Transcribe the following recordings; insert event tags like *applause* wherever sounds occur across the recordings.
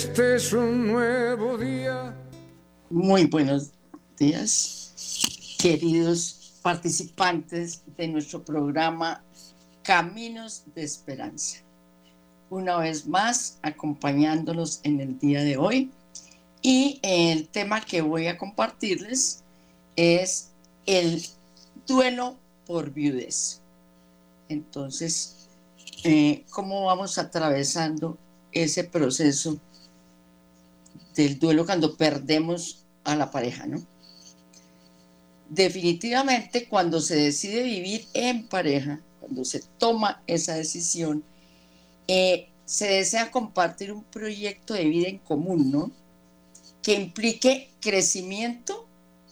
Este es un nuevo día. Muy buenos días, queridos participantes de nuestro programa Caminos de Esperanza. Una vez más, acompañándolos en el día de hoy. Y el tema que voy a compartirles es el duelo por viudez. Entonces, eh, ¿cómo vamos atravesando ese proceso del duelo cuando perdemos a la pareja, ¿no? Definitivamente cuando se decide vivir en pareja, cuando se toma esa decisión, eh, se desea compartir un proyecto de vida en común, ¿no? Que implique crecimiento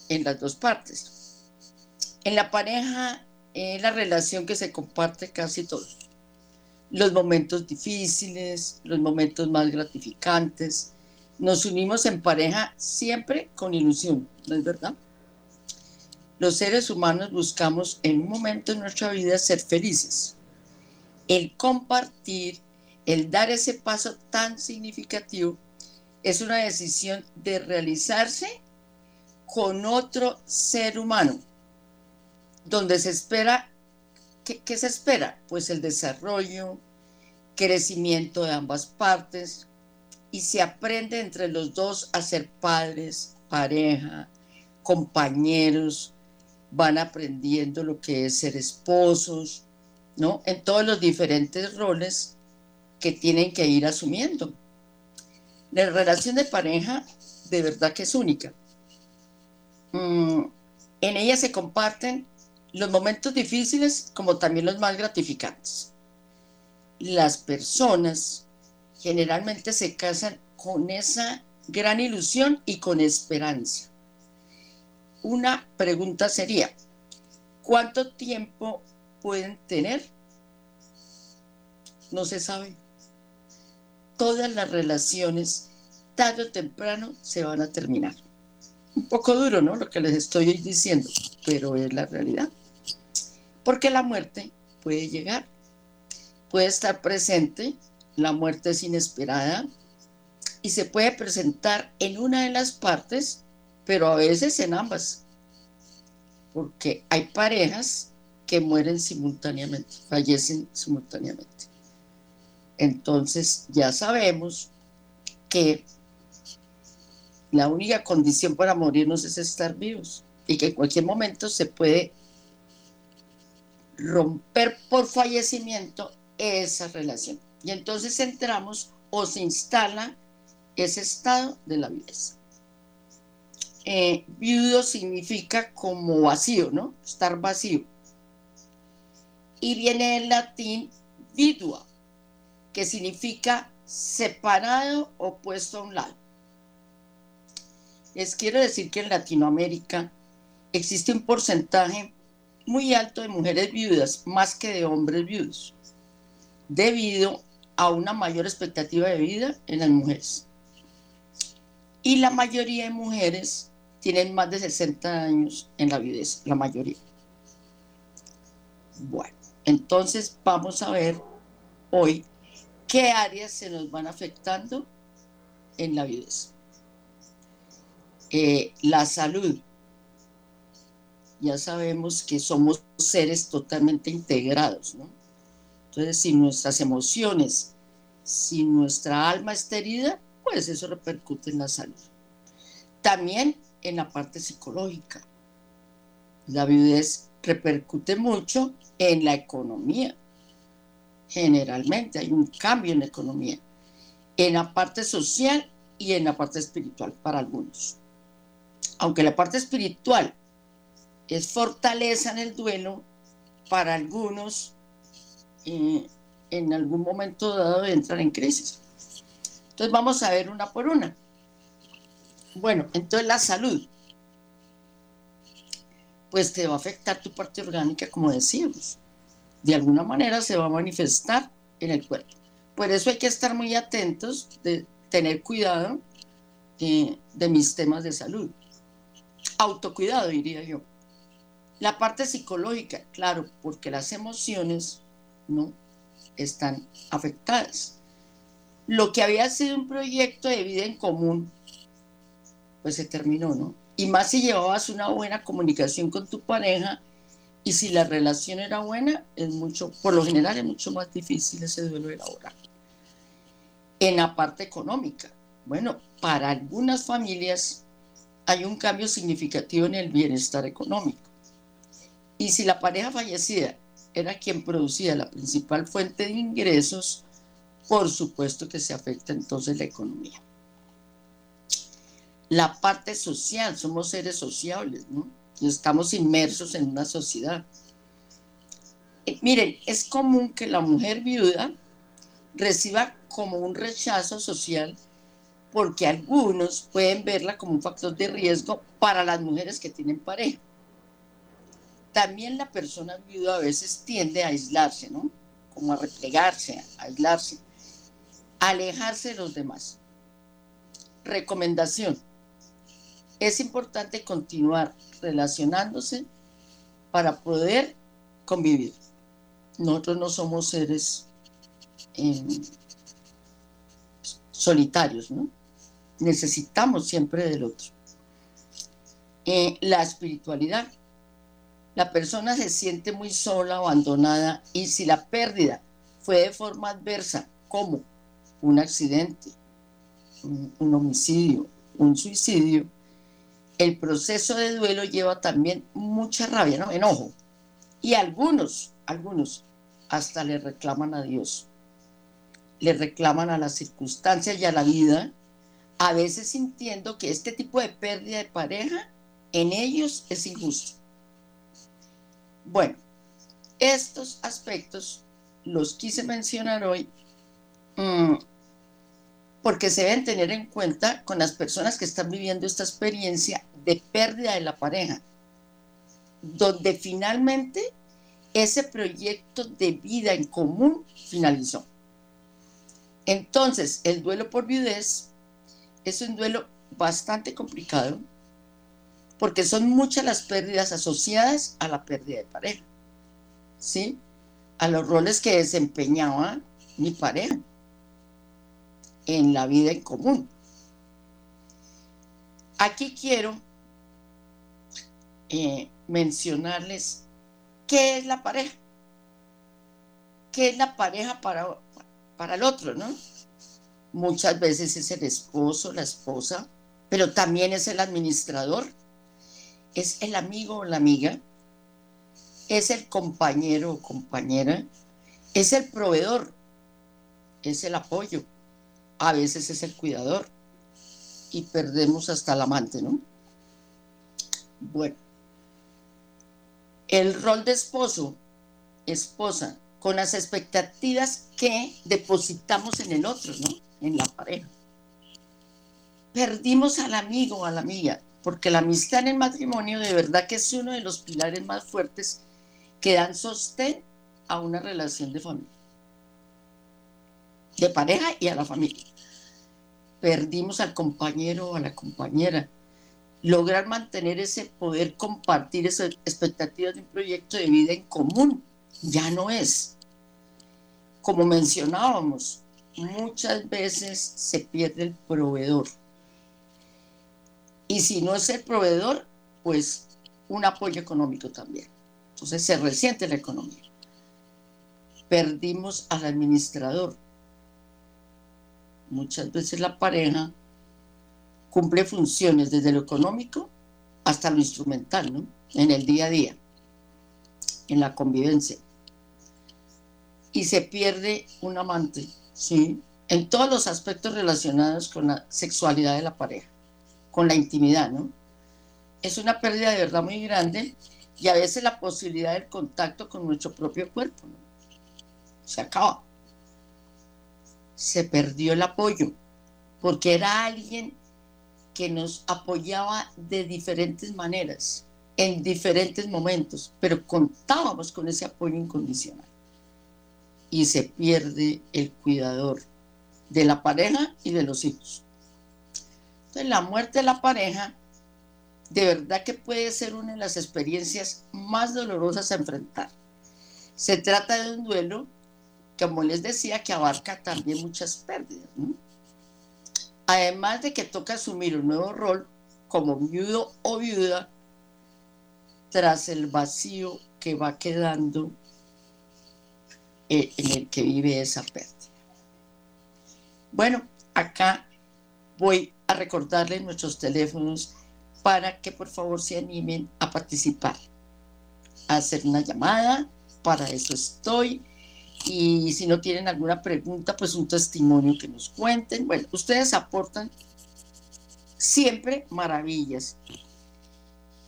en las dos partes. En la pareja es la relación que se comparte casi todos. Los momentos difíciles, los momentos más gratificantes, nos unimos en pareja siempre con ilusión, ¿no es verdad? Los seres humanos buscamos en un momento de nuestra vida ser felices. El compartir, el dar ese paso tan significativo, es una decisión de realizarse con otro ser humano, donde se espera, ¿qué, ¿qué, se espera? Pues el desarrollo, crecimiento de ambas partes, y se aprende entre los dos a ser padres, pareja, compañeros, van aprendiendo lo que es ser esposos, ¿no? En todos los diferentes roles que tienen que ir asumiendo. La relación de pareja de verdad que es única. Mm, en ella se comparten los momentos difíciles como también los más gratificantes. Las personas generalmente se casan con esa gran ilusión y con esperanza. Una pregunta sería, ¿cuánto tiempo pueden tener? No se sabe. Todas las relaciones, tarde o temprano, se van a terminar. Un poco duro, ¿no? Lo que les estoy diciendo, pero es la realidad. Porque la muerte puede llegar, puede estar presente la muerte es inesperada y se puede presentar en una de las partes, pero a veces en ambas, porque hay parejas que mueren simultáneamente, fallecen simultáneamente. Entonces ya sabemos que la única condición para morirnos es estar vivos y que en cualquier momento se puede romper por fallecimiento esa relación. Y entonces entramos o se instala ese estado de la viudez. Eh, viudo significa como vacío, ¿no? Estar vacío. Y viene el latín vidua, que significa separado o puesto a un lado. Les quiero decir que en Latinoamérica existe un porcentaje muy alto de mujeres viudas, más que de hombres viudos, debido a una mayor expectativa de vida en las mujeres. Y la mayoría de mujeres tienen más de 60 años en la viudez, la mayoría. Bueno, entonces vamos a ver hoy qué áreas se nos van afectando en la viudez. Eh, la salud. Ya sabemos que somos seres totalmente integrados, ¿no? Entonces, si nuestras emociones, si nuestra alma está herida, pues eso repercute en la salud. También en la parte psicológica. La viudez repercute mucho en la economía. Generalmente hay un cambio en la economía. En la parte social y en la parte espiritual para algunos. Aunque la parte espiritual es fortaleza en el duelo, para algunos en algún momento dado entrar en crisis. Entonces vamos a ver una por una. Bueno, entonces la salud. Pues te va a afectar tu parte orgánica, como decíamos. De alguna manera se va a manifestar en el cuerpo. Por eso hay que estar muy atentos de tener cuidado de, de mis temas de salud. Autocuidado, diría yo. La parte psicológica, claro, porque las emociones ¿no? están afectadas. lo que había sido un proyecto de vida en común, pues se terminó, ¿no? Y más si llevabas una buena comunicación con tu pareja y si la relación era buena, es mucho, por lo general es mucho más difícil ese duelo elaborar. En la parte económica, bueno, para algunas familias hay un cambio significativo en el bienestar económico. Y si la pareja fallecida era quien producía la principal fuente de ingresos, por supuesto que se afecta entonces la economía. La parte social, somos seres sociables, ¿no? Estamos inmersos en una sociedad. Eh, miren, es común que la mujer viuda reciba como un rechazo social porque algunos pueden verla como un factor de riesgo para las mujeres que tienen pareja. También la persona viuda a veces tiende a aislarse, ¿no? Como a replegarse, a aislarse, a alejarse de los demás. Recomendación. Es importante continuar relacionándose para poder convivir. Nosotros no somos seres em, solitarios, ¿no? necesitamos siempre del otro. Eh, la espiritualidad. La persona se siente muy sola, abandonada, y si la pérdida fue de forma adversa, como un accidente, un, homicidio, un suicidio, el proceso de duelo lleva también mucha rabia, ¿no? Enojo. Y algunos, algunos, hasta le reclaman a Dios, le reclaman a las circunstancias y a la vida a veces sintiendo que este tipo de pérdida de pareja en ellos es injusto. Bueno, estos aspectos los quise mencionar hoy mm, porque se deben tener en cuenta con las personas que están viviendo esta experiencia de pérdida de la pareja, donde finalmente ese proyecto de vida en común finalizó. Entonces, el duelo por viudez es un duelo bastante complicado porque son muchas las pérdidas asociadas a la pérdida de pareja, ¿sí? A los roles que desempeñaba mi pareja en la vida en común. Aquí quiero eh, mencionarles qué es la pareja. ¿Qué es la pareja para, para el otro, no? muchas veces es el esposo, la esposa, pero también es el administrador, es el amigo o la amiga, es el compañero o compañera, es el proveedor, es el apoyo, a veces es el cuidador y perdemos hasta el amante, ¿no? Bueno, el rol de esposo, esposa, con las expectativas que depositamos en el otro, ¿no? en la pareja. Perdimos al amigo o a la amiga, porque la amistad en el matrimonio de verdad que es uno de los pilares más fuertes que dan sostén a una relación de familia, de pareja y a la familia. Perdimos al compañero o a la compañera. Lograr mantener ese poder compartir esas expectativas de un proyecto de vida en común ya no es. Como mencionábamos, muchas veces se pierde el proveedor. Y si no es el proveedor, pues un apoyo económico también. Entonces se resiente la economía. Perdimos al administrador. Muchas veces la pareja cumple funciones desde lo económico hasta lo instrumental, ¿no? En el día a día, en la convivencia. Y se pierde un amante ¿sí? En todos los aspectos relacionados con la sexualidad de la pareja, con la intimidad, ¿no? Es una pérdida de verdad muy grande y a veces la posibilidad del contacto con nuestro propio cuerpo. Se acaba. Se perdió el apoyo, porque era alguien que nos apoyaba de diferentes maneras, en diferentes momentos, pero contábamos con ese apoyo incondicional y se pierde el cuidador de la pareja y de los hijos. La muerte de la pareja de verdad que puede ser una de las experiencias más dolorosas a enfrentar. Se trata de un duelo como les decía, que abarca también muchas pérdidas. Además de que toca asumir un nuevo rol como viudo o viuda tras el vacío que va quedando eh, en el que vive esa pérdida. Bueno, acá voy a recordarles nuestros teléfonos para que por favor se animen a participar, a hacer una llamada, para eso estoy. Y si no tienen alguna pregunta, pues un testimonio que nos cuenten. Bueno, ustedes aportan siempre maravillas.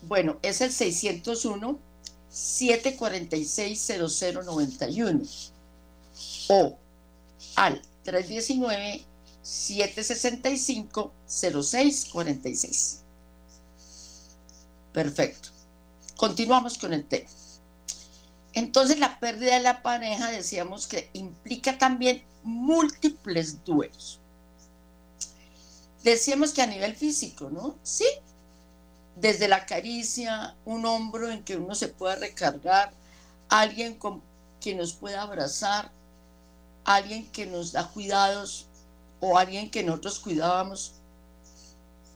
Bueno, es el 601 746 0091 o al 319 765 0646. Perfecto. Continuamos con el tema. Entonces la pérdida de la pareja decíamos que implica también múltiples duelos. Decíamos que a nivel físico, ¿no? Sí. Desde la caricia, un hombro en que uno se pueda recargar, alguien con quien nos pueda abrazar, alguien que nos da cuidados o alguien que nosotros cuidábamos,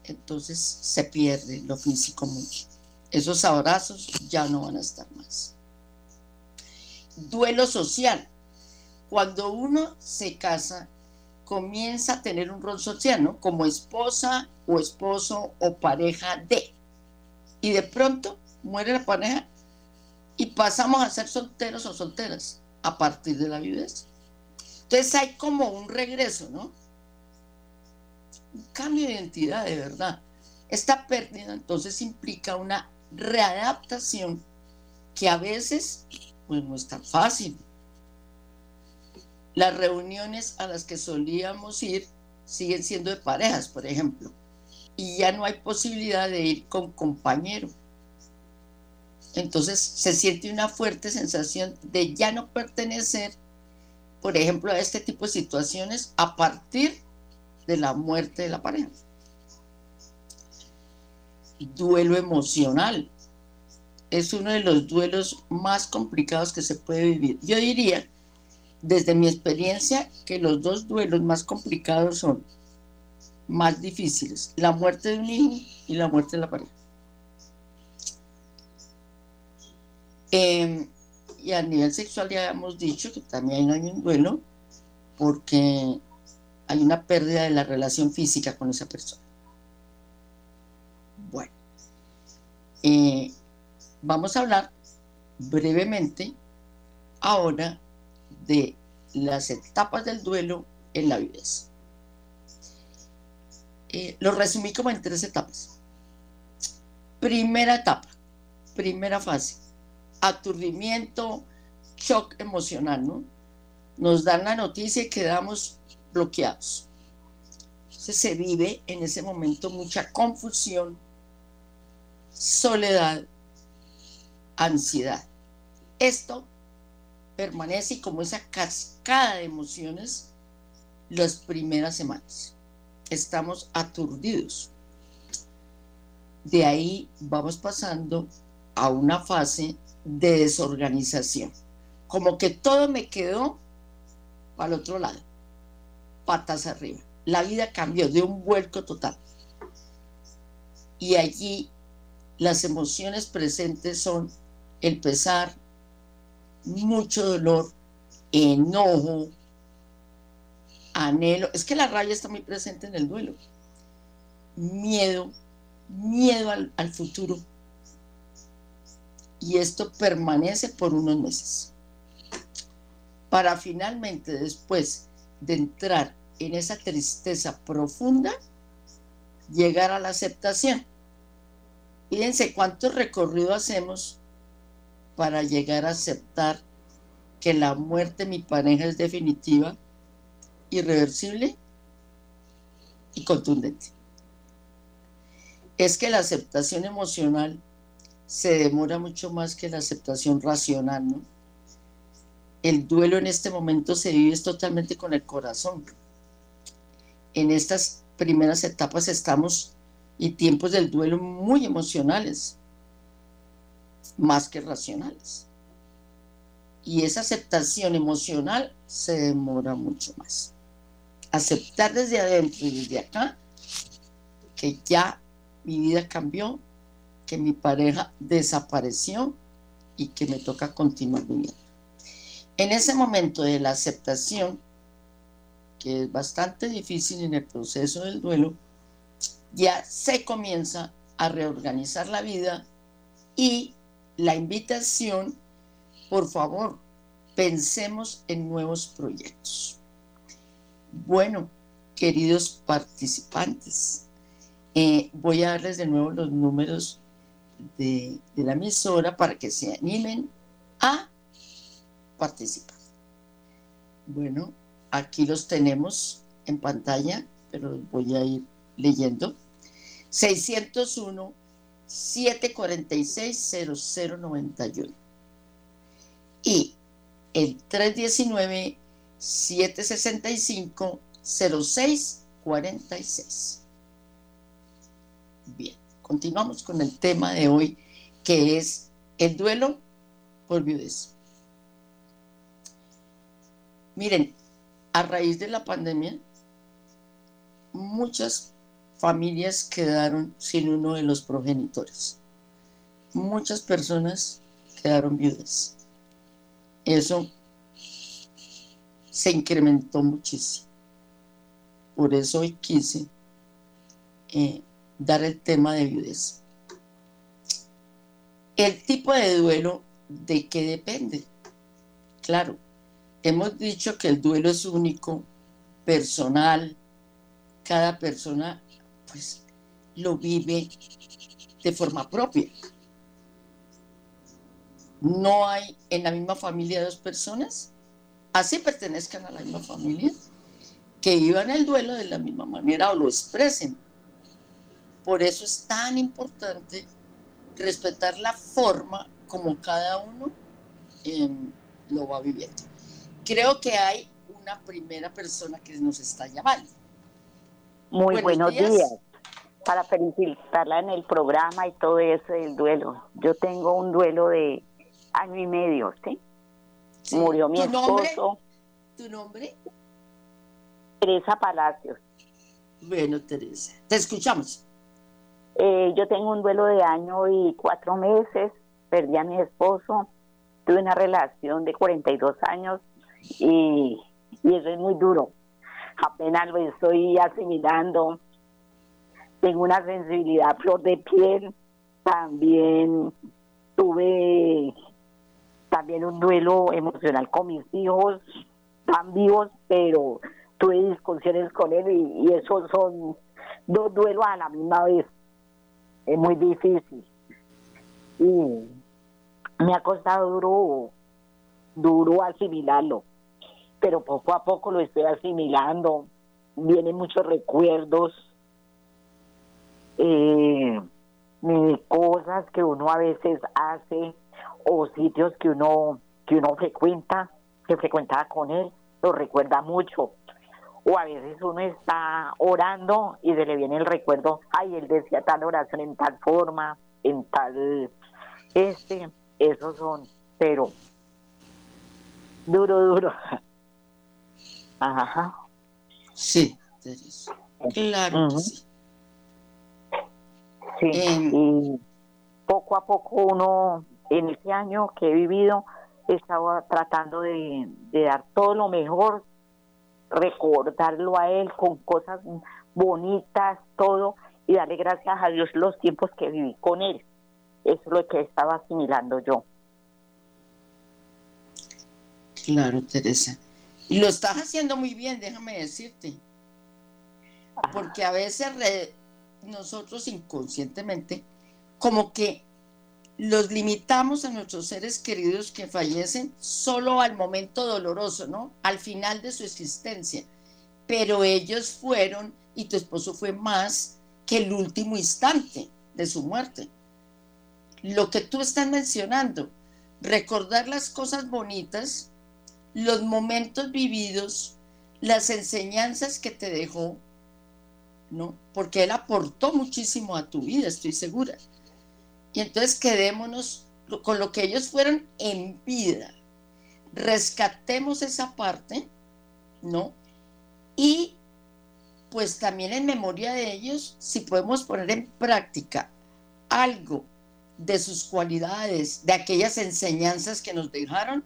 entonces se pierde lo físico mucho. Esos abrazos ya no van a estar más. Duelo social. Cuando uno se casa, comienza a tener un rol social, ¿no? Como esposa o esposo o pareja de. Y de pronto muere la pareja y pasamos a ser solteros o solteras a partir de la viudez. Entonces hay como un regreso, ¿no? Un cambio de identidad, de verdad. Esta pérdida entonces implica una readaptación que a veces pues no es tan fácil. Las reuniones a las que solíamos ir siguen siendo de parejas, por ejemplo, y ya no hay posibilidad de ir con compañero. Entonces se siente una fuerte sensación de ya no pertenecer por ejemplo, a este tipo de situaciones a partir de la muerte de la pareja. Duelo emocional. Es uno de los duelos más complicados que se puede vivir. Yo diría, desde mi experiencia, que los dos duelos más complicados son más difíciles. La muerte de un hijo y la muerte de la pareja. Eh, y a nivel sexual ya hemos dicho que también hay un duelo porque hay una pérdida de la relación física con esa persona. Bueno, eh, vamos a hablar brevemente ahora de las etapas del duelo en la vida. Eh, lo resumí como en tres etapas. Primera etapa, primera fase, aturdimiento, shock emocional, ¿no? Nos dan la noticia y quedamos bloqueados. Entonces se vive en ese momento mucha confusión, soledad, ansiedad. Esto permanece como esa cascada de emociones las primeras semanas. Estamos aturdidos. De ahí vamos pasando a una fase de desorganización. Como que todo me quedó para el otro lado, patas arriba. La vida cambió de un vuelco total. Y allí las emociones presentes son el pesar, mucho dolor, enojo, anhelo. Es que la rabia está muy presente en el duelo. Miedo, miedo al, al futuro, y esto permanece por unos meses. Para finalmente después de entrar en esa tristeza profunda, llegar a la aceptación. Fíjense cuánto recorrido hacemos para llegar a aceptar que la muerte de mi pareja es definitiva, irreversible y contundente. Es que la aceptación emocional se demora mucho más que la aceptación racional, ¿no? El duelo en este momento se vive totalmente con el corazón. En estas primeras etapas estamos y tiempos del duelo muy emocionales, más que racionales. Y esa aceptación emocional se demora mucho más. Aceptar desde adentro y desde acá que ya mi vida cambió, que mi pareja desapareció y que me toca continuar viviendo. En ese momento de la aceptación, que es bastante difícil en el proceso del duelo, ya se comienza a reorganizar la vida y la invitación, por favor, pensemos en nuevos proyectos. Bueno, queridos participantes, eh, voy a darles de nuevo los números de, de la emisora para que se animen a participar. Bueno, aquí los tenemos en pantalla, pero los voy a ir leyendo. 601 746 0091 y el 319 765 0646. Bien, continuamos con el tema de hoy que es el duelo por viudez. Miren, a raíz de la pandemia, muchas familias quedaron sin uno de los progenitores. Muchas personas quedaron viudas. Eso se incrementó muchísimo. Por eso hoy quise eh, dar el tema de viudez. El tipo de duelo, ¿de qué depende? Claro, hemos dicho que el duelo es único, personal, cada persona pues lo vive de forma propia. No hay en la misma familia dos personas, así pertenezcan a la misma familia, que vivan el duelo de la misma manera o lo expresen. Por eso es tan importante respetar la forma como cada uno em, lo va viviendo. Creo que hay una primera persona que nos está llamando. Muy buenos, días. Para felicitarla en el programa y todo eso del duelo. Yo tengo un duelo de año y medio, ¿sí? Murió mi esposo. ¿Tu nombre? Teresa Palacios. Bueno, Teresa, te escuchamos. Eh, yo tengo un duelo de año y cuatro meses. Perdí a mi esposo. Tuve una relación de 42 años y, eso es muy duro. Apenas lo estoy asimilando. Tengo una sensibilidad flor de piel. También tuve también un duelo emocional con mis hijos, tan vivos, pero tuve discusiones con él y, y esos son dos duelos a la misma vez. Es muy difícil. Y me ha costado duro, duro asimilarlo pero poco a poco lo estoy asimilando. Vienen muchos recuerdos eh, cosas que uno a veces hace o sitios que uno que uno frecuenta, que frecuentaba con él, lo recuerda mucho. O a veces uno está orando y se le viene el recuerdo, ay, él decía tal oración en tal forma, en tal este, esos son, pero duro, duro. Ajá. Sí, claro sí. Sí, y poco a poco uno, en este año que he vivido, estaba tratando de, dar todo lo mejor, recordarlo a él con cosas bonitas, todo, y darle gracias a Dios los tiempos que viví con él. Eso es lo que estaba asimilando yo. Claro, Teresa. Y lo estás haciendo muy bien, déjame decirte. Porque a veces nosotros inconscientemente como que los limitamos a nuestros seres queridos que fallecen solo al momento doloroso, ¿no? Al final de su existencia. Pero ellos fueron, y tu esposo fue más que el último instante de su muerte. Lo que tú estás mencionando, recordar las cosas bonitas los momentos vividos, las enseñanzas que te dejó, ¿no? Porque él aportó muchísimo a tu vida, estoy segura. Y entonces quedémonos con lo que ellos fueron en vida. rescatemos esa parte, ¿no? Y pues también en memoria de ellos, si podemos poner en práctica algo de sus cualidades, de aquellas enseñanzas que nos dejaron,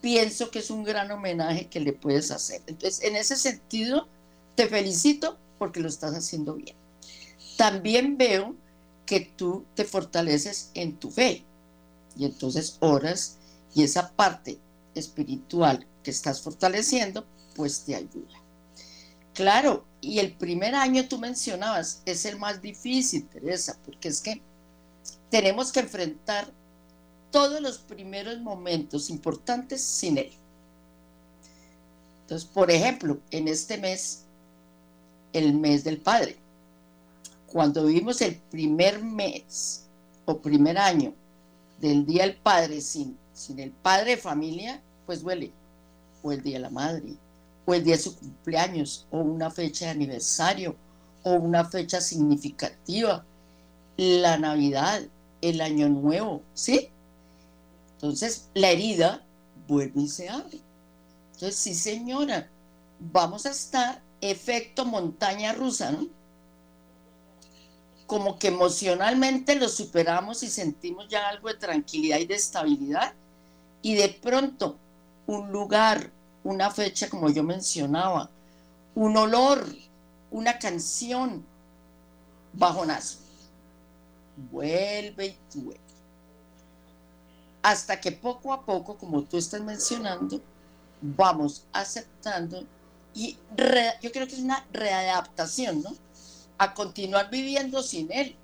pienso que es un gran homenaje que le puedes hacer. Entonces, en ese sentido, te felicito porque lo estás haciendo bien. También veo que tú te fortaleces en tu fe y entonces oras y esa parte espiritual que estás fortaleciendo, pues te ayuda. Claro, y el primer año tú mencionabas, es el más difícil, Teresa, porque es que tenemos que enfrentar todos los primeros momentos importantes sin él. Entonces, por ejemplo, en este mes, el mes del Padre, cuando vivimos el primer mes o primer año del Día del Padre sin, sin el padre de familia, pues duele. O el Día de la Madre, o el día de su cumpleaños, o una fecha de aniversario, o una fecha significativa, la Navidad, el Año Nuevo, ¿sí? Entonces, la herida vuelve y se abre. Entonces, sí, señora, vamos a estar efecto montaña rusa, ¿no? Como que emocionalmente lo superamos y sentimos ya algo de tranquilidad y de estabilidad. Y de pronto, un lugar, una fecha, como yo mencionaba, un olor, una canción, bajonazo. Vuelve y vuelve hasta que poco a poco, como tú estás mencionando, vamos aceptando y yo creo que es una readaptación, ¿no? A continuar viviendo sin él.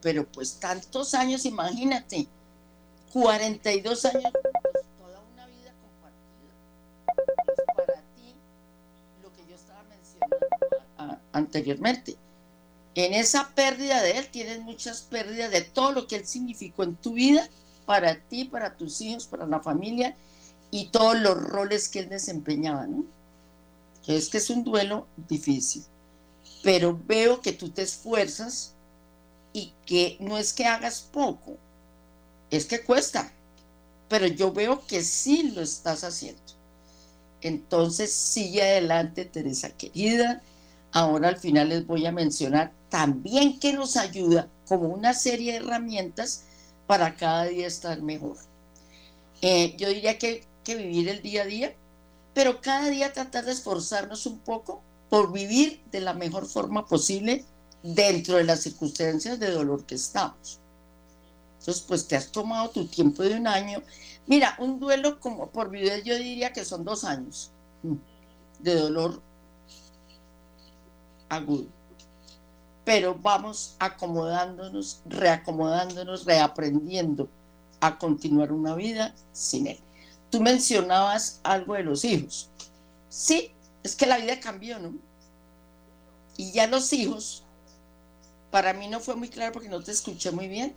Pero pues tantos años, imagínate, 42 años, toda una vida compartida. Pues, para ti, lo que yo estaba mencionando anteriormente. En esa pérdida de él tienes muchas pérdidas de todo lo que él significó en tu vida para ti, para tus hijos, para la familia y todos los roles que él desempeñaba, ¿no? Es que es un duelo difícil, pero veo que tú te esfuerzas y que no es que hagas poco, es que cuesta, pero yo veo que sí lo estás haciendo. Entonces, sigue adelante, Teresa querida. Ahora al final les voy a mencionar también que nos ayuda como una serie de herramientas para cada día estar mejor. Eh, yo diría que, que vivir el día a día, pero cada día tratar de esforzarnos un poco por vivir de la mejor forma posible dentro de las circunstancias de dolor que estamos. Entonces, pues te has tomado tu tiempo de un año. Mira, un duelo como por vivir yo diría que son dos años de dolor agudo pero vamos acomodándonos, reacomodándonos, reaprendiendo a continuar una vida sin él. Tú mencionabas algo de los hijos. Sí, es que la vida cambió, ¿no? Y ya los hijos, para mí no fue muy claro porque no te escuché muy bien,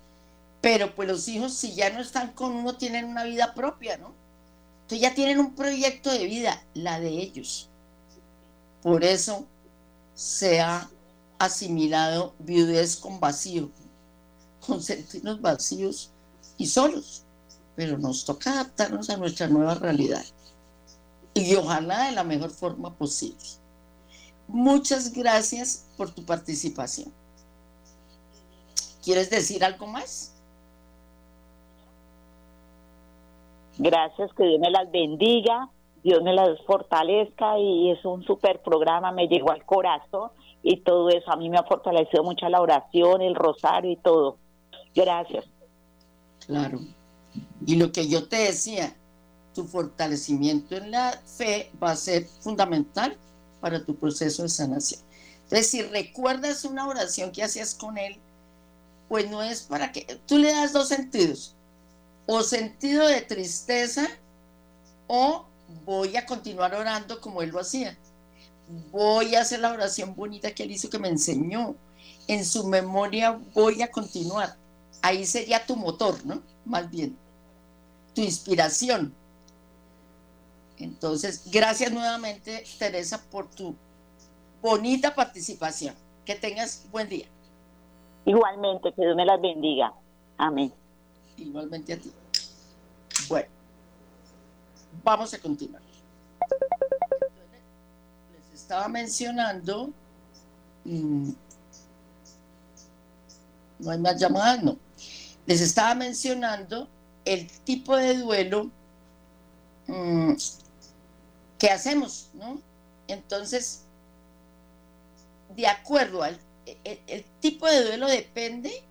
pero pues los hijos si ya no están con uno tienen una vida propia, ¿no? Entonces ya tienen un proyecto de vida, la de ellos. Por eso se ha asimilado viudez con vacío, con sentirnos vacíos y solos, pero nos toca adaptarnos a nuestra nueva realidad y ojalá de la mejor forma posible. Muchas gracias por tu participación. ¿Quieres decir algo más? Gracias, que Dios me las bendiga, Dios me las fortalezca y es un super programa, me llegó al corazón y todo eso. A mí me ha fortalecido mucho la oración, el rosario y todo. Gracias. Claro. Y lo que yo te decía, tu fortalecimiento en la fe va a ser fundamental para tu proceso de sanación. Entonces, si recuerdas una oración que hacías con él, pues no es para que tú le das dos sentidos, o sentido de tristeza, o voy a continuar orando como él lo hacía voy a hacer la oración bonita que él hizo, que me enseñó. En su memoria voy a continuar. Ahí sería tu motor, ¿no? Más bien, tu inspiración. Entonces, gracias nuevamente, Teresa, por tu bonita participación. Que tengas buen día. Igualmente, que Dios me las bendiga. Amén. Igualmente a ti. Bueno, vamos a continuar. Les estaba mencionando, mm, no hay más llamadas, no. Les estaba mencionando el tipo de duelo mm, que hacemos, ¿no? Entonces, de acuerdo al el, tipo de duelo depende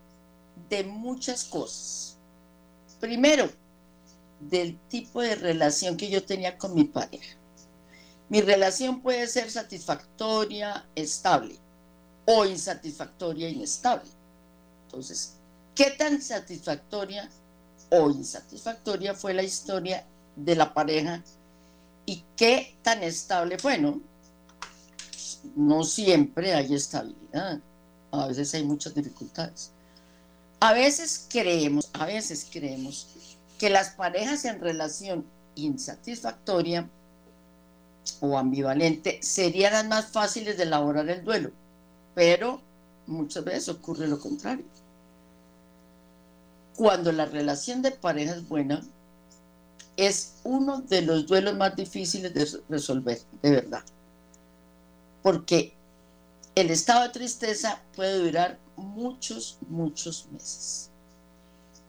de muchas cosas. Primero, del tipo de relación que yo tenía con mi pareja. Mi relación puede ser satisfactoria, estable, o insatisfactoria, inestable. Entonces, ¿qué tan satisfactoria o insatisfactoria fue la historia de la pareja y qué tan estable fue, no? No siempre hay estabilidad, a veces hay muchas dificultades. A veces creemos, a veces creemos que las parejas en relación insatisfactoria o ambivalente serían las más fáciles de elaborar el duelo, pero muchas veces ocurre lo contrario. Cuando la relación de pareja es buena, es uno de los duelos más difíciles de resolver, de verdad. Porque el estado de tristeza puede durar muchos, muchos meses.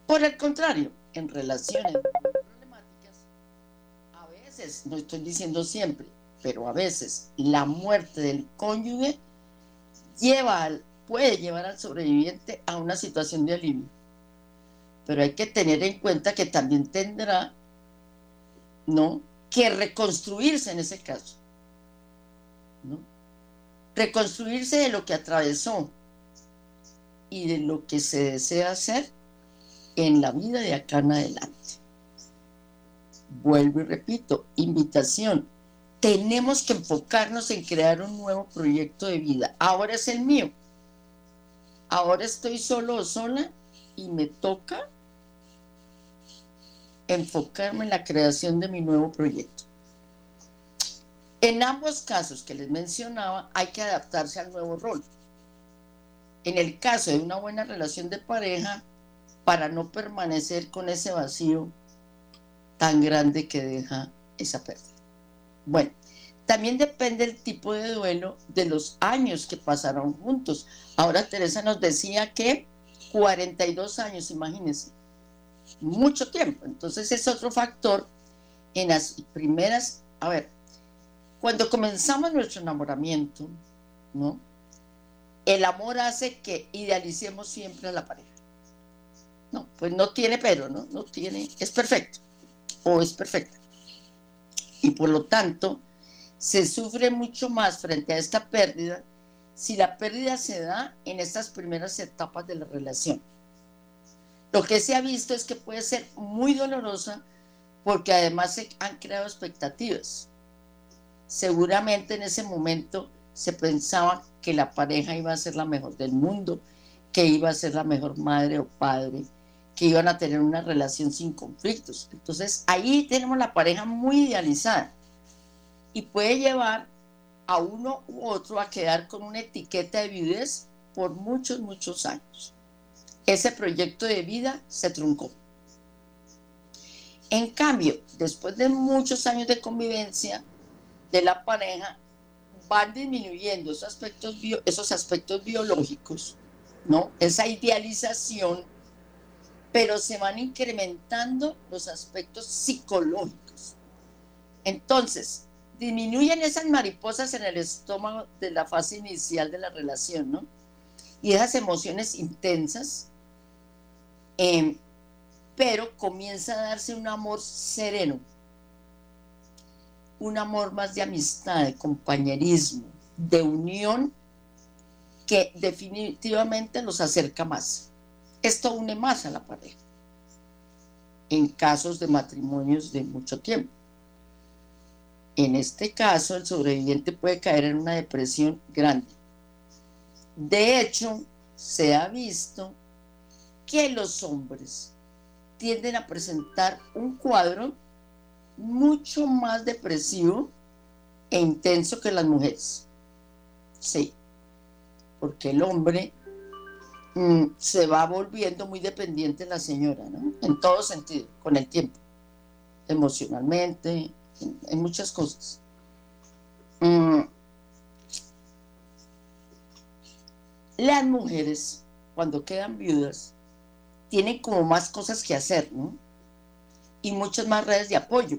Por el contrario, en relaciones problemáticas, a veces, no estoy diciendo siempre, pero a veces la muerte del cónyuge lleva puede llevar al sobreviviente a una situación de alivio. Pero hay que tener en cuenta que también tendrá ¿no? que reconstruirse en ese caso. ¿no? Reconstruirse de lo que atravesó y de lo que se desea hacer en la vida de acá en adelante. Vuelvo y repito, invitación. Tenemos que enfocarnos en crear un nuevo proyecto de vida. Ahora es el mío. Ahora estoy solo o sola y me toca enfocarme en la creación de mi nuevo proyecto. En ambos casos que les mencionaba, hay que adaptarse al nuevo rol. En el caso de una buena relación de pareja, para no permanecer con ese vacío tan grande que deja esa pérdida. Bueno, también depende el tipo de duelo de los años que pasaron juntos. Ahora Teresa nos decía que 42 años, imagínense, mucho tiempo. Entonces es otro factor en las primeras, a ver, cuando comenzamos nuestro enamoramiento, ¿no? El amor hace que idealicemos siempre a la pareja. No, pues no tiene pero, ¿no? No tiene, es perfecto o es perfecta. Y por lo tanto, se sufre mucho más frente a esta pérdida si la pérdida se da en estas primeras etapas de la relación. Lo que se ha visto es que puede ser muy dolorosa porque además se han creado expectativas. Seguramente en ese momento se pensaba que la pareja iba a ser la mejor del mundo, que iba a ser la mejor madre o padre, que iban a tener una relación sin conflictos. Entonces ahí tenemos la pareja muy idealizada y puede llevar a uno u otro a quedar con una etiqueta de viudez por muchos, muchos años. Ese proyecto de vida se truncó. En cambio, después de muchos años de convivencia de la pareja, van disminuyendo esos aspectos, esos aspectos biológicos, ¿no? Esa idealización pero se van incrementando los aspectos psicológicos. Entonces, disminuyen esas mariposas en el estómago de la fase inicial de la relación, ¿no? Y esas emociones intensas, em, pero comienza a darse un amor sereno, un amor más de amistad, de compañerismo, de unión, que definitivamente los acerca más. Esto une más a la pareja en casos de matrimonios de mucho tiempo. En este caso, el sobreviviente puede caer en una depresión grande. De hecho, se ha visto que los hombres tienden a presentar un cuadro mucho más depresivo e intenso que las mujeres. Sí, porque el hombre Mm, se va volviendo muy dependiente la señora, ¿no? En todo sentido, con el tiempo. emocionalmente, en, muchas cosas. Mm. Las mujeres, cuando quedan viudas, tienen como más cosas que hacer, ¿no? Y muchas más redes de apoyo.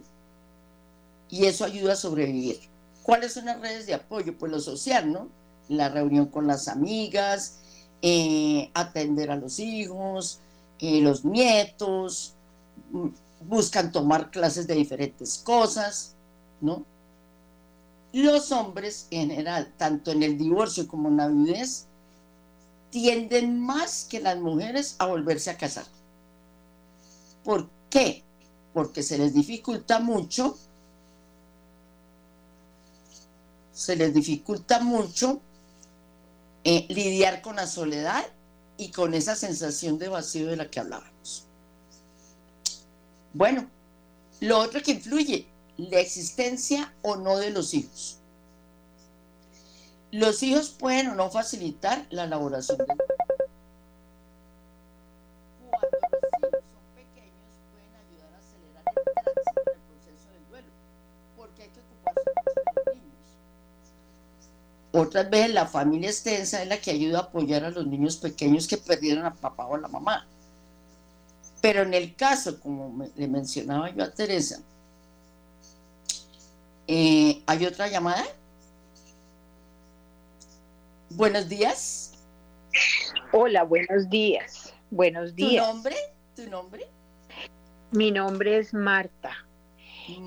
Y eso ayuda a sobrevivir. ¿Cuáles son las redes de apoyo? Pues lo social, ¿no? La reunión con las amigas, eh, atender a los hijos, eh, los nietos, mm, buscan tomar clases de diferentes cosas, ¿no? Los hombres en general, tanto en el divorcio como en la viudez, tienden más que las mujeres a volverse a casar. ¿Por qué? Porque se les dificulta mucho, se les dificulta mucho eh, lidiar con la soledad y con esa sensación de vacío de la que hablábamos. Bueno, lo otro que influye, la existencia o no de los hijos. Los hijos pueden o no facilitar la elaboración del Otras veces la familia extensa es la que ayuda a apoyar a los niños pequeños que perdieron a papá o a la mamá. Pero en el caso, como le mencionaba yo a Teresa, eh, ¿hay otra llamada? Buenos días. Hola, buenos días. Buenos días. ¿Tu nombre? ¿Tu nombre? Mi nombre es Marta.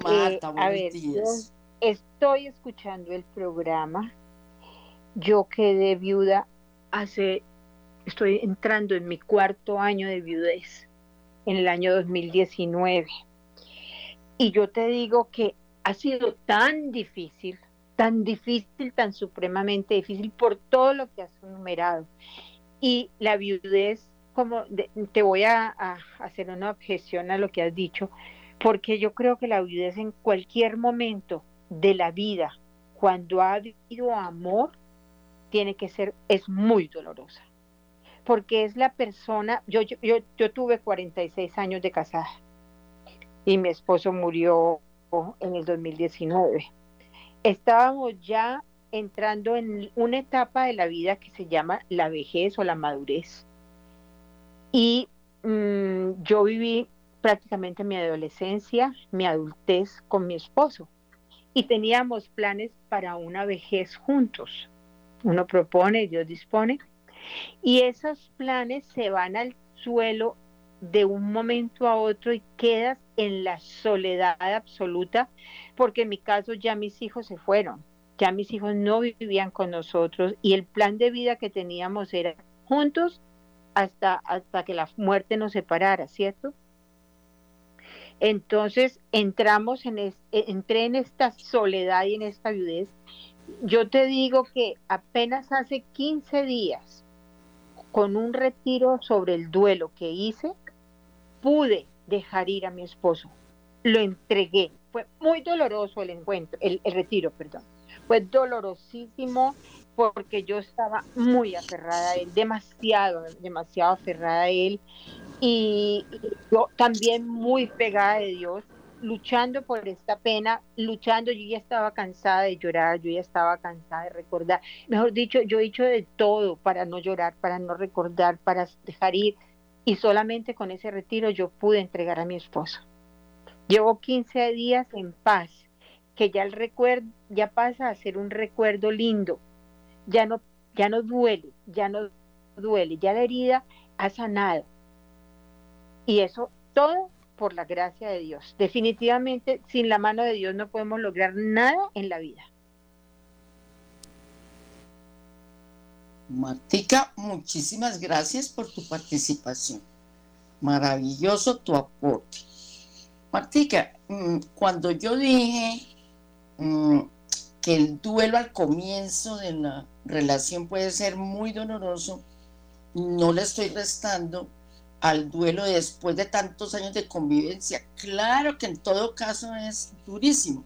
Marta, eh, buenos días. estoy escuchando el programa. Yo quedé viuda hace, estoy entrando en mi cuarto año de viudez, en el año 2019. Y yo te digo que ha sido tan difícil tan difícil, tan supremamente difícil por todo lo que has enumerado. Y la viudez, como te voy a, hacer una objeción a lo que has dicho, porque yo creo que la viudez en cualquier momento de la vida, cuando ha habido amor, tiene que ser, es muy dolorosa. Porque es la persona, yo, yo, yo, tuve 46 años de casada y mi esposo murió en el 2019 estábamos ya entrando en una etapa de la vida que se llama la vejez o la madurez. Y mm, yo viví prácticamente mi adolescencia, mi adultez con mi esposo. Y teníamos planes para una vejez juntos. Uno propone, Dios dispone. Y esos planes se van al suelo de un momento a otro y quedas en la soledad absoluta, porque en mi caso ya mis hijos se fueron, ya mis hijos no vivían con nosotros y el plan de vida que teníamos era juntos hasta, hasta que la muerte nos separara, ¿cierto? Entonces entramos en, es, entré en esta soledad y en esta viudez. Yo te digo que apenas hace 15 días, con un retiro sobre el duelo que hice, pude dejar ir a mi esposo. Lo entregué. Fue muy doloroso el encuentro, el, retiro, perdón. Fue dolorosísimo porque yo estaba muy aferrada a él, demasiado, demasiado aferrada a él. Y yo también muy pegada de Dios, luchando por esta pena, luchando, yo ya estaba cansada de llorar, yo ya estaba cansada de recordar. Mejor dicho, yo he hecho de todo para no llorar, para no recordar, para dejar ir y solamente con ese retiro yo pude entregar a mi esposo. Llevo 15 días en paz, que ya el recuerdo ya pasa a ser un recuerdo lindo, ya no ya no duele, ya no duele, ya la herida ha sanado. Y eso todo por la gracia de Dios. Definitivamente sin la mano de Dios no podemos lograr nada en la vida. Martica, muchísimas gracias por tu participación. Maravilloso tu aporte. Martica, mm, cuando yo dije mm, que el duelo al comienzo de la relación puede ser muy doloroso, no le estoy restando al duelo después de tantos años de convivencia. Claro que en todo caso es durísimo.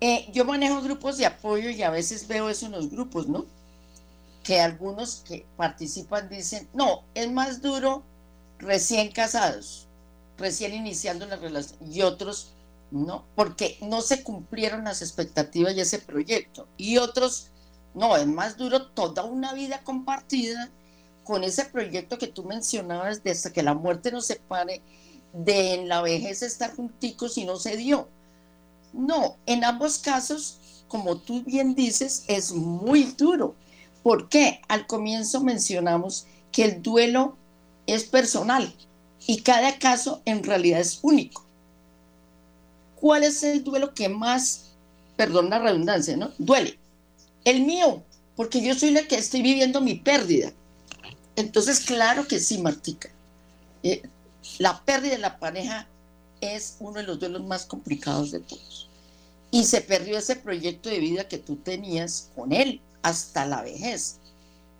Eh, yo manejo grupos de apoyo y a veces veo eso en los grupos, ¿no? que algunos que participan dicen, no, es más duro recién casados, recién iniciando la relación, y otros ¿no? Porque no se cumplieron las expectativas de ese proyecto. Y otros, no, es más duro toda una vida compartida con ese proyecto que tú mencionabas de hasta que la muerte nos separe, de en la vejez estar junticos y no se dio. No, en ambos casos, como tú bien dices, es muy duro. ¿Por qué? Al comienzo mencionamos que el duelo es personal y cada caso en realidad es único. ¿Cuál es el duelo que más, perdón la redundancia, ¿no? Duele. El mío, porque yo soy la que estoy viviendo mi pérdida. Entonces, claro que sí, Martica. Eh, la pérdida de la pareja es uno de los duelos más complicados de todos. Y se perdió ese proyecto de vida que tú tenías con él hasta la vejez.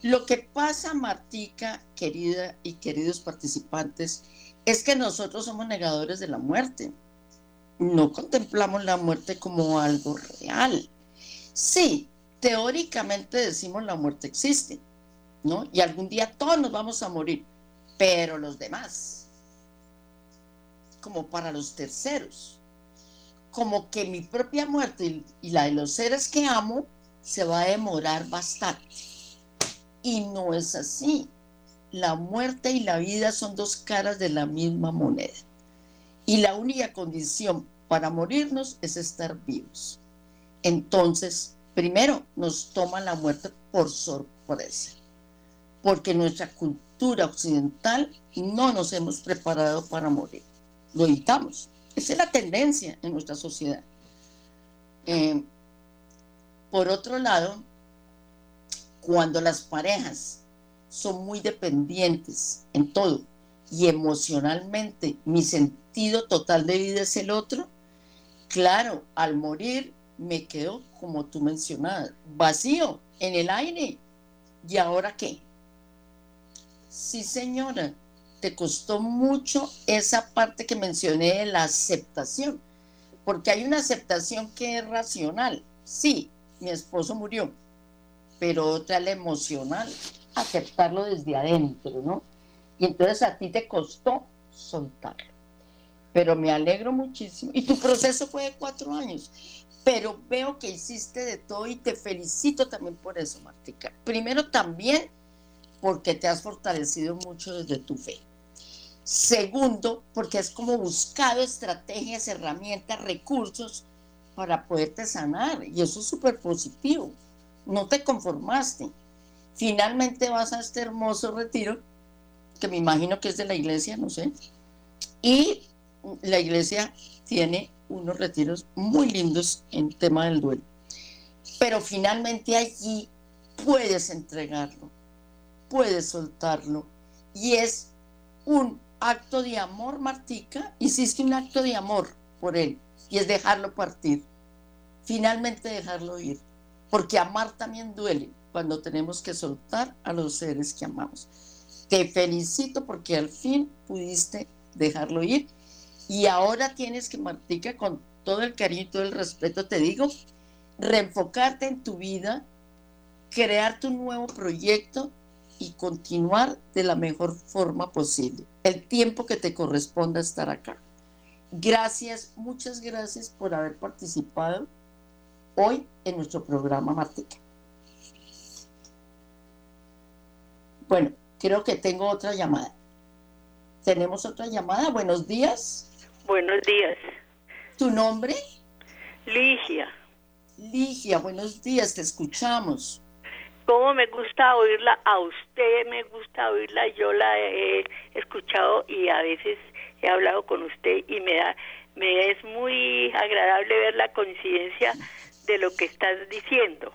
Lo que pasa, Martica, querida y queridos participantes, es que nosotros somos negadores de la muerte. No contemplamos la muerte como algo real. Sí, teóricamente decimos la muerte existe, ¿no? Y algún día todos nos vamos a morir, pero los demás, como para los terceros, como que mi propia muerte y la de los seres que amo se va a demorar bastante. Y no es así. La muerte y la vida son dos caras de la misma moneda. Y la única condición para morirnos es estar vivos. Entonces, primero nos toma la muerte por sorpresa, porque nuestra cultura occidental no nos hemos preparado para morir. Lo evitamos. Esa es la tendencia en nuestra sociedad. Eh, por otro lado, cuando las parejas son muy dependientes en todo y emocionalmente mi sentido total de vida es el otro, claro, al morir me quedo, como tú mencionabas, vacío, en el aire. ¿Y ahora qué? Sí, señora, te costó mucho esa parte que mencioné de la aceptación, porque hay una aceptación que es racional. Sí, mi esposo murió, pero otra la emocional, aceptarlo desde adentro, ¿no? Y entonces a ti te costó soltarlo. Pero me alegro muchísimo. Y tu proceso fue de cuatro años. Pero veo que hiciste de todo y te felicito también por eso, Martica. Primero también porque te has fortalecido mucho desde tu fe. Segundo, porque has como buscado estrategias, herramientas, recursos para poderte sanar. Y eso es súper positivo. No te conformaste. Finalmente vas a este hermoso retiro, que me imagino que es de la iglesia, no sé. Y la iglesia tiene unos retiros muy lindos en tema del duelo. Pero finalmente allí puedes entregarlo, puedes soltarlo. Y es un acto de amor, Martica. Hiciste un acto de amor por él y es dejarlo partir. Finalmente dejarlo ir. Porque amar también duele cuando tenemos que soltar a los seres que amamos. Te felicito porque al fin pudiste dejarlo ir y ahora tienes que, Martica, con todo el cariño y todo el respeto, te digo, reenfocarte en tu vida, crear tu nuevo proyecto y continuar de la mejor forma posible. El tiempo que te corresponda estar acá. Gracias, muchas gracias por haber participado hoy en nuestro programa Martica. Bueno, creo que tengo otra llamada. Tenemos otra llamada. Buenos días. Buenos días. ¿Tu nombre? Ligia. Ligia, buenos días, te escuchamos. ¿Cómo me gusta oírla? A usted me gusta oírla. Yo la he escuchado y a veces he hablado con usted y me da, me es muy agradable ver la coincidencia de lo que estás diciendo,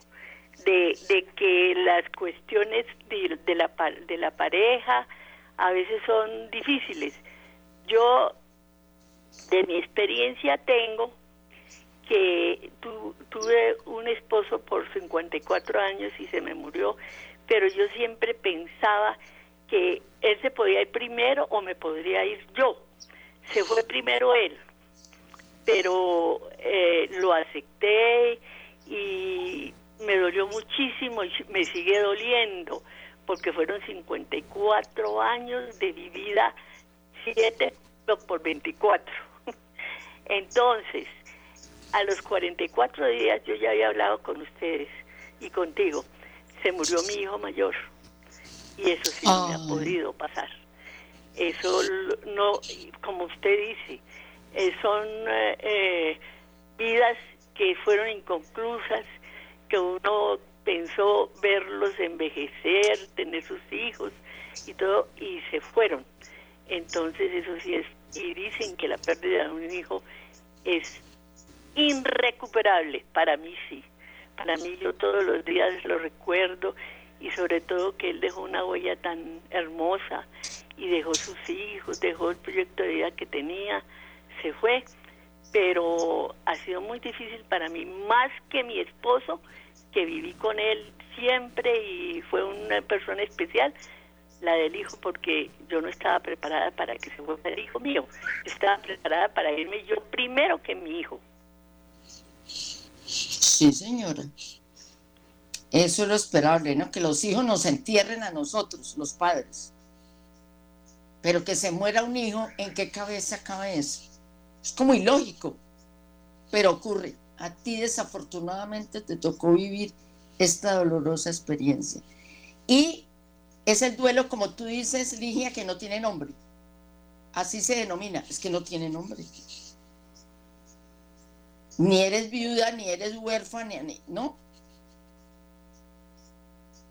de, de que las cuestiones de, de, la, de la pareja a veces son difíciles. Yo, de mi experiencia, tengo que tuve un esposo por 54 años y se me murió, pero yo siempre pensaba que él se podía ir primero o me podría ir yo. Se fue primero él pero eh, lo acepté y me dolió muchísimo y me sigue doliendo porque fueron 54 años de mi vida, 7 por 24. *laughs* Entonces, a los 44 días yo ya había hablado con ustedes y contigo. Se murió mi hijo mayor y eso sí no me ha podido pasar. Eso no, como usted dice, eh, son eh, vidas que fueron inconclusas, que uno pensó verlos envejecer, tener sus hijos y todo, y se fueron. Entonces eso sí es, y dicen que la pérdida de un hijo es irrecuperable, para mí sí. Para mí yo todos los días lo recuerdo y sobre todo que él dejó una huella tan hermosa y dejó sus hijos, dejó el proyecto de vida que tenía, se fue, pero ha sido muy difícil para mí, más que mi esposo, que viví con él siempre y fue una persona especial, la del hijo, porque yo no estaba preparada para que se fuera el hijo mío, estaba preparada para irme yo primero que mi hijo. Sí, señora. Eso es lo esperable, ¿no? Que los hijos nos entierren a nosotros, los padres. Pero que se muera un hijo, ¿en qué cabeza cabe eso? Es como ilógico, pero ocurre. A ti desafortunadamente te tocó vivir esta dolorosa experiencia. Y es el duelo, como tú dices, Ligia, que no tiene nombre. Así se denomina, es que no tiene nombre. Ni eres viuda, ni eres huérfana, no.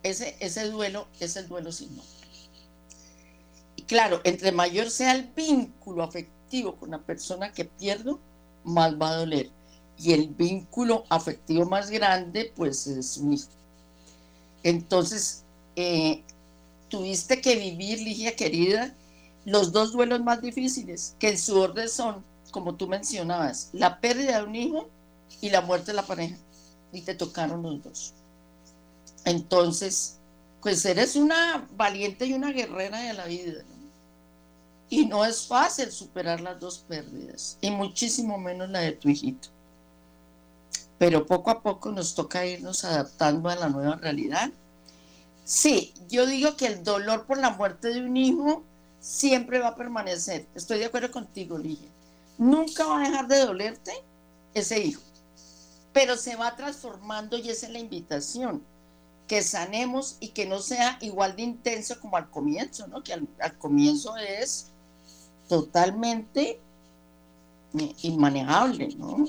Ese, ese duelo es el duelo sin nombre. Y claro, entre mayor sea el vínculo afectivo con la persona que pierdo, más va a doler. Y el vínculo afectivo más grande, pues es mi hijo. Entonces, eh, tuviste que vivir, Ligia querida, los dos duelos más difíciles, que en su orden son como tú mencionabas, la pérdida de un hijo y la muerte de la pareja. Y te tocaron los dos. Entonces, pues eres una valiente y una guerrera de la vida. Y no es fácil superar las dos pérdidas, y muchísimo menos la de tu hijito. Pero poco a poco nos toca irnos adaptando a la nueva realidad. Sí, yo digo que el dolor por la muerte de un hijo siempre va a permanecer. Estoy de acuerdo contigo, Ligia nunca va a dejar de dolerte ese hijo, pero se va transformando y esa es la invitación, que sanemos y que no sea igual de intenso como al comienzo, ¿no? Que al, comienzo es totalmente eh, inmanejable, ¿no?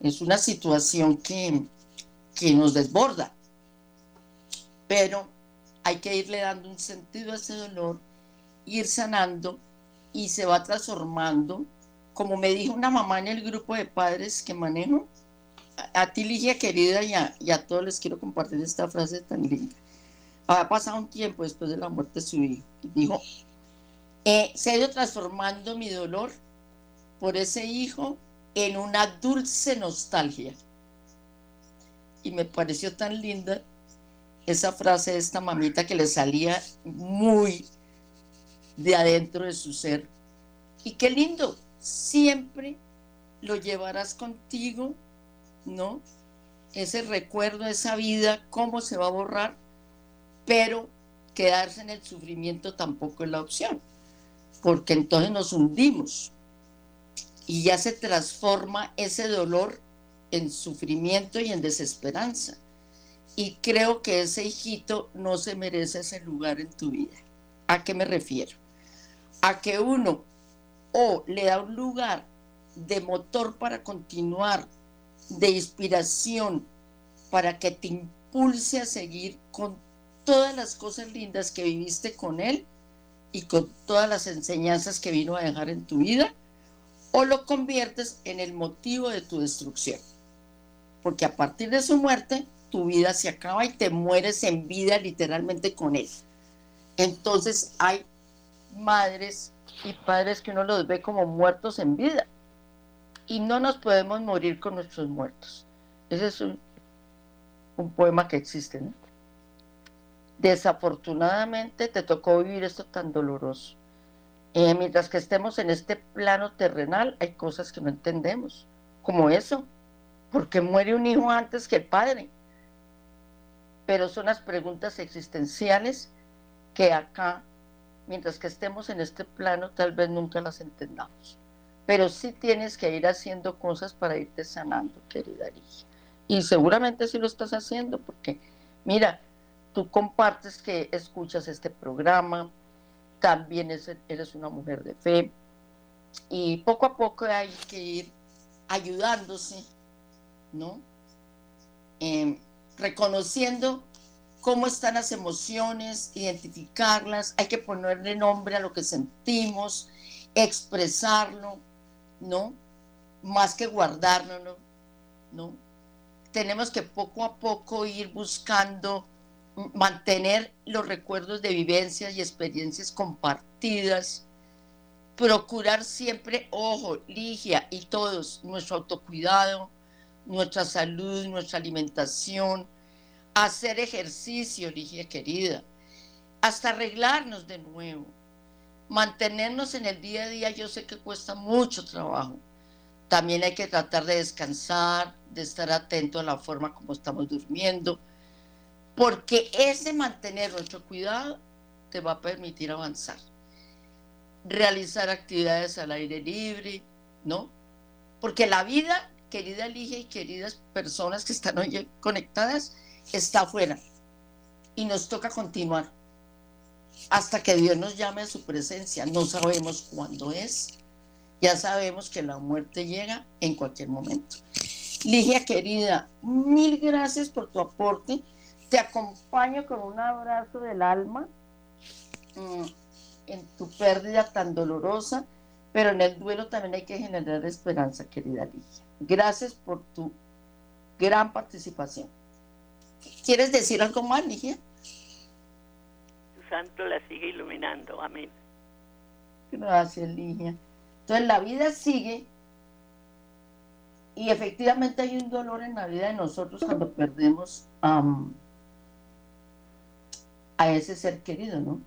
Es una situación que, que nos desborda, pero hay que irle dando un sentido a ese dolor, ir sanando y se va transformando como me dijo una mamá en el grupo de padres que manejo, a, ti Ligia querida y a, todos les quiero compartir esta frase tan linda. Ha pasado un tiempo después de la muerte de su hijo. dijo, eh, se ha ido transformando mi dolor por ese hijo en una dulce nostalgia. Y me pareció tan linda esa frase de esta mamita que le salía muy de adentro de su ser. Y qué lindo, siempre lo llevarás contigo, ¿no? Ese recuerdo, esa vida, cómo se va a borrar, pero quedarse en el sufrimiento tampoco es la opción, porque entonces nos hundimos y ya se transforma ese dolor en sufrimiento y en desesperanza. Y creo que ese hijito no se merece ese lugar en tu vida. ¿A qué me refiero? A que uno o le da un lugar de motor para continuar, de inspiración, para que te impulse a seguir con todas las cosas lindas que viviste con él y con todas las enseñanzas que vino a dejar en tu vida, o lo conviertes en el motivo de tu destrucción. Porque a partir de su muerte, tu vida se acaba y te mueres en vida literalmente con él. Entonces hay madres y padres que uno los ve como muertos en vida. Y no nos podemos morir con nuestros muertos. Ese es un, poema que existe. Desafortunadamente te tocó vivir esto tan doloroso. Eh, mientras que estemos en este plano terrenal, hay cosas que no entendemos, como eso, porque muere un hijo antes que el padre. Pero son las preguntas existenciales que acá mientras que estemos en este plano, tal vez nunca las entendamos. pero sí tienes que ir haciendo cosas para irte sanando, querida Ligia. Y seguramente sí lo estás haciendo, porque mira, tú compartes que escuchas este programa, también eres una mujer de fe, y poco a poco hay que ir ayudándose, ¿no? Em, reconociendo cómo están las emociones, identificarlas, hay que ponerle nombre a lo que sentimos, expresarlo, ¿no? Más que guardárnoslo, ¿no? Tenemos que poco a poco ir buscando mantener los recuerdos de vivencias y experiencias compartidas, procurar siempre, ojo, Ligia y todos, nuestro autocuidado, nuestra salud, nuestra alimentación, hacer ejercicio, Ligia querida, hasta arreglarnos de nuevo, mantenernos en el día a día, yo sé que cuesta mucho trabajo. También hay que tratar de descansar, de estar atento a la forma como estamos durmiendo, porque ese mantener nuestro cuidado te va a permitir avanzar realizar actividades al aire libre, ¿no? Porque la vida, querida Ligia y queridas personas que están hoy conectadas, está afuera y nos toca continuar hasta que Dios nos llame a su presencia. No sabemos cuándo es, ya sabemos que la muerte llega en cualquier momento. Ligia querida, mil gracias por tu aporte. Te acompaño con un abrazo del alma. Mm, en tu pérdida tan dolorosa, pero en el duelo también hay que generar esperanza, querida Ligia. Gracias por tu gran participación. ¿Quieres decir algo más, Ligia? Tu santo la sigue iluminando. Amén. Gracias, Ligia. Entonces la vida sigue y efectivamente hay un dolor en la vida de nosotros cuando perdemos a ese ser querido, ¿no?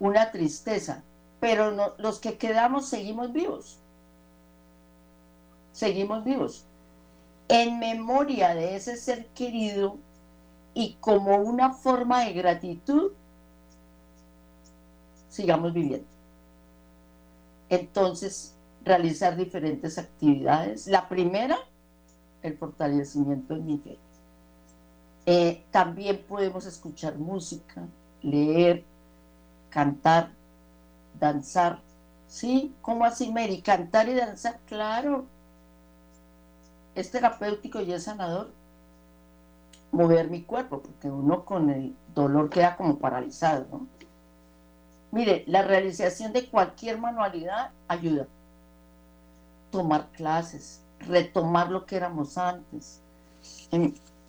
una tristeza, pero no, los que quedamos seguimos vivos. Seguimos vivos. En memoria de ese ser querido y como una forma de gratitud, sigamos viviendo. Entonces, realizar diferentes actividades. La primera, el fortalecimiento de mi fe. Eh, también podemos escuchar música, leer, cantar, danzar. ¿Sí? ¿Cómo así, Mary? Cantar y danzar, claro. Es terapéutico y es sanador mover mi cuerpo, porque uno con el dolor queda como paralizado, ¿no? Mire, la realización de cualquier manualidad ayuda. Tomar clases, retomar lo que éramos antes.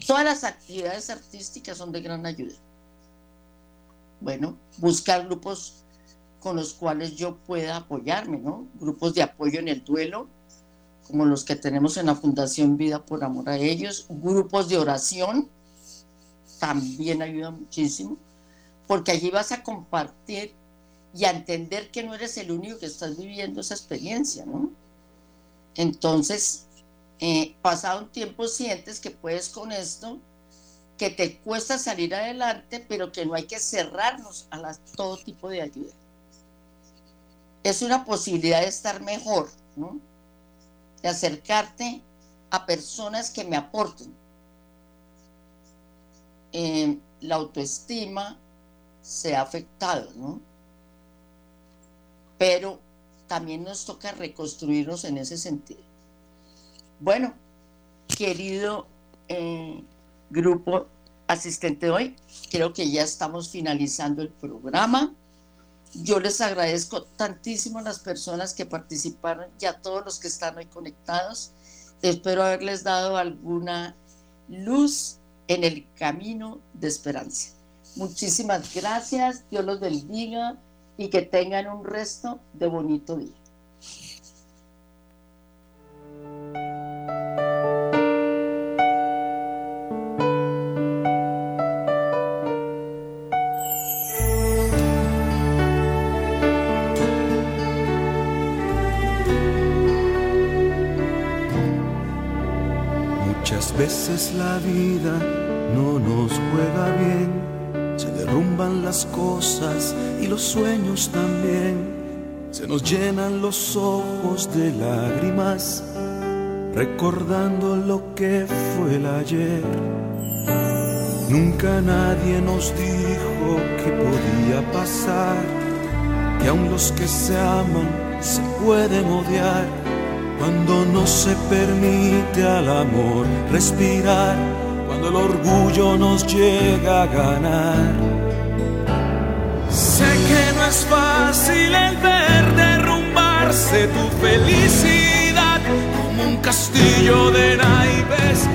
todas las actividades artísticas son de gran ayuda bueno, buscar grupos con los cuales yo pueda apoyarme, ¿no? Grupos de apoyo en el duelo, como los que tenemos en la Fundación Vida por Amor a ellos, grupos de oración, también ayuda muchísimo, porque allí vas a compartir y a entender que no eres el único que estás viviendo esa experiencia, ¿no? Entonces, eh, pasado un tiempo sientes que puedes con esto que te cuesta salir adelante, pero que no hay que cerrarnos a todo tipo de ayuda. Es una posibilidad de estar mejor, ¿no? De acercarte a personas que me aporten. Eh, la autoestima se ha afectado, ¿no? Pero también nos toca reconstruirnos en ese sentido. Bueno, querido eh, grupo asistente hoy. Creo que ya estamos finalizando el programa. Yo les agradezco tantísimo a las personas que participaron y a todos los que están hoy conectados. Espero haberles dado alguna luz en el camino de esperanza. Muchísimas gracias, Dios los bendiga y que tengan un resto de bonito día. Veces la vida no nos juega bien, se derrumban las cosas y los sueños también. Se nos llenan los ojos de lágrimas, recordando lo que fue el ayer. Nunca nadie nos dijo que podía pasar, que aun los que se aman se pueden odiar cuando no se permite al amor respirar, cuando el orgullo nos llega a ganar. Sé que no es fácil el ver derrumbarse tu felicidad como un castillo de naipes,